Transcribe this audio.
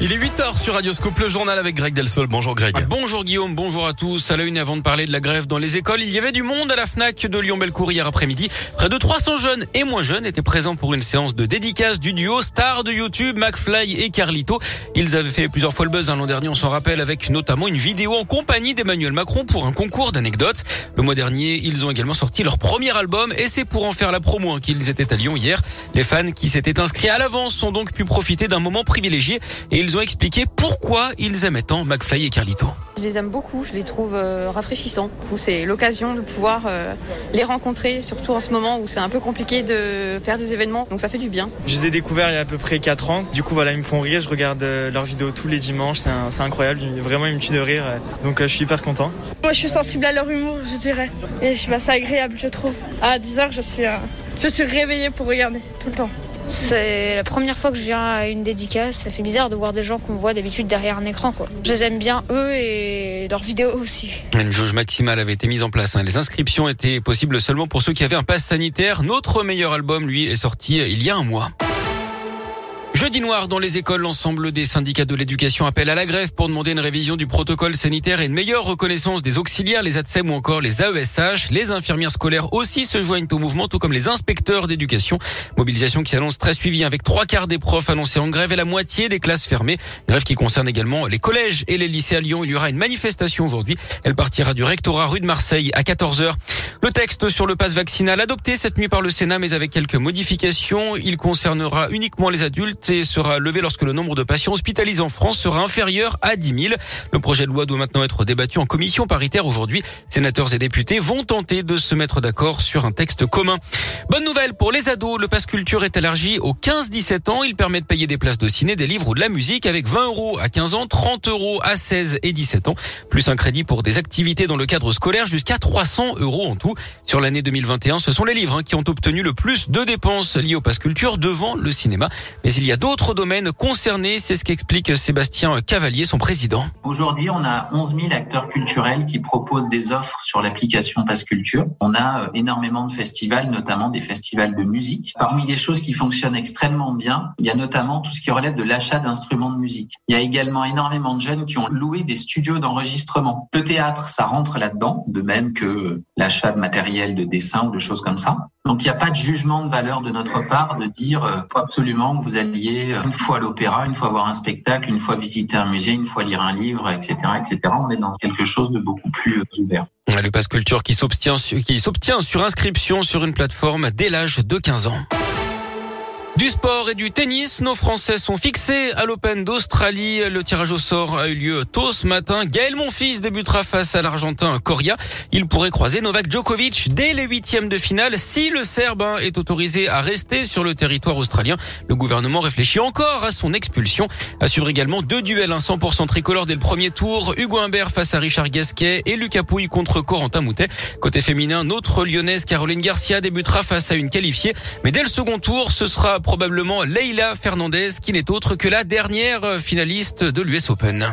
Il est 8h sur Radioscope, le journal avec Greg Delsol. Bonjour Greg. Ah, bonjour Guillaume, bonjour à tous. À la une, avant de parler de la grève dans les écoles, il y avait du monde à la FNAC de Lyon-Belcourt hier après-midi. Près de 300 jeunes et moins jeunes étaient présents pour une séance de dédicace du duo star de YouTube, McFly et Carlito. Ils avaient fait plusieurs fois le buzz hein, l'an dernier, on s'en rappelle, avec notamment une vidéo en compagnie d'Emmanuel Macron pour un concours d'anecdotes. Le mois dernier, ils ont également sorti leur premier album et c'est pour en faire la promo hein, qu'ils étaient à Lyon hier. Les fans qui s'étaient inscrits à l'avance ont donc pu profiter d'un moment privilégié et ont expliqué pourquoi ils aimaient tant McFly et Carlito. Je les aime beaucoup, je les trouve euh, rafraîchissants. C'est l'occasion de pouvoir euh, les rencontrer, surtout en ce moment où c'est un peu compliqué de faire des événements, donc ça fait du bien. Je les ai découverts il y a à peu près 4 ans. Du coup, voilà, ils me font rire. Je regarde euh, leurs vidéos tous les dimanches. C'est incroyable. Vraiment, ils me tuent de rire. Donc, je suis hyper content. Moi, je suis sensible à leur humour, je dirais. Et je suis assez agréable, je trouve. À 10h, je suis, je suis réveillée pour regarder tout le temps. C'est la première fois que je viens à une dédicace. Ça fait bizarre de voir des gens qu'on voit d'habitude derrière un écran. Quoi. Je les aime bien, eux, et leurs vidéos aussi. Une jauge maximale avait été mise en place. Hein. Les inscriptions étaient possibles seulement pour ceux qui avaient un pass sanitaire. Notre meilleur album, lui, est sorti il y a un mois. Jeudi noir dans les écoles, l'ensemble des syndicats de l'éducation appellent à la grève pour demander une révision du protocole sanitaire et une meilleure reconnaissance des auxiliaires, les ATSEM ou encore les AESH. Les infirmières scolaires aussi se joignent au mouvement, tout comme les inspecteurs d'éducation. Mobilisation qui s'annonce très suivie avec trois quarts des profs annoncés en grève et la moitié des classes fermées. Grève qui concerne également les collèges et les lycées à Lyon. Il y aura une manifestation aujourd'hui. Elle partira du rectorat rue de Marseille à 14h. Le texte sur le passe vaccinal adopté cette nuit par le Sénat mais avec quelques modifications. Il concernera uniquement les adultes sera levé lorsque le nombre de patients hospitalisés en France sera inférieur à 10 000. Le projet de loi doit maintenant être débattu en commission paritaire aujourd'hui. Sénateurs et députés vont tenter de se mettre d'accord sur un texte commun. Bonne nouvelle pour les ados, le passe culture est élargi aux 15-17 ans. Il permet de payer des places de ciné, des livres ou de la musique avec 20 euros à 15 ans, 30 euros à 16 et 17 ans, plus un crédit pour des activités dans le cadre scolaire jusqu'à 300 euros en tout. Sur l'année 2021, ce sont les livres hein, qui ont obtenu le plus de dépenses liées au passe culture devant le cinéma. Mais il y a d'autres domaines concernés. C'est ce qu'explique Sébastien Cavalier, son président. Aujourd'hui, on a 11 000 acteurs culturels qui proposent des offres sur l'application Passe Culture. On a euh, énormément de festivals, notamment des festivals de musique. Parmi les choses qui fonctionnent extrêmement bien, il y a notamment tout ce qui relève de l'achat d'instruments de musique. Il y a également énormément de jeunes qui ont loué des studios d'enregistrement. Le théâtre, ça rentre là-dedans, de même que l'achat de matériel de dessin ou de choses comme ça. Donc il n'y a pas de jugement de valeur de notre part de dire euh, faut absolument que vous alliez euh, une fois à l'opéra, une fois voir un spectacle, une fois visiter un musée, une fois lire un livre, etc., etc. On est dans quelque chose de beaucoup plus euh, ouvert. Le passe culture qui s'obtient qui s'obtient sur inscription sur une plateforme dès l'âge de 15 ans. Du sport et du tennis, nos Français sont fixés à l'Open d'Australie. Le tirage au sort a eu lieu tôt ce matin. Gaël Monfils débutera face à l'Argentin Coria. Il pourrait croiser Novak Djokovic dès les huitièmes de finale si le Serbe hein, est autorisé à rester sur le territoire australien. Le gouvernement réfléchit encore à son expulsion. Suivre également deux duels, un 100% tricolore dès le premier tour. Hugo Humbert face à Richard Gasquet et Lucas Pouille contre Corentin Moutet. Côté féminin, notre lyonnaise Caroline Garcia débutera face à une qualifiée. Mais dès le second tour, ce sera probablement Leila Fernandez qui n'est autre que la dernière finaliste de l'US Open.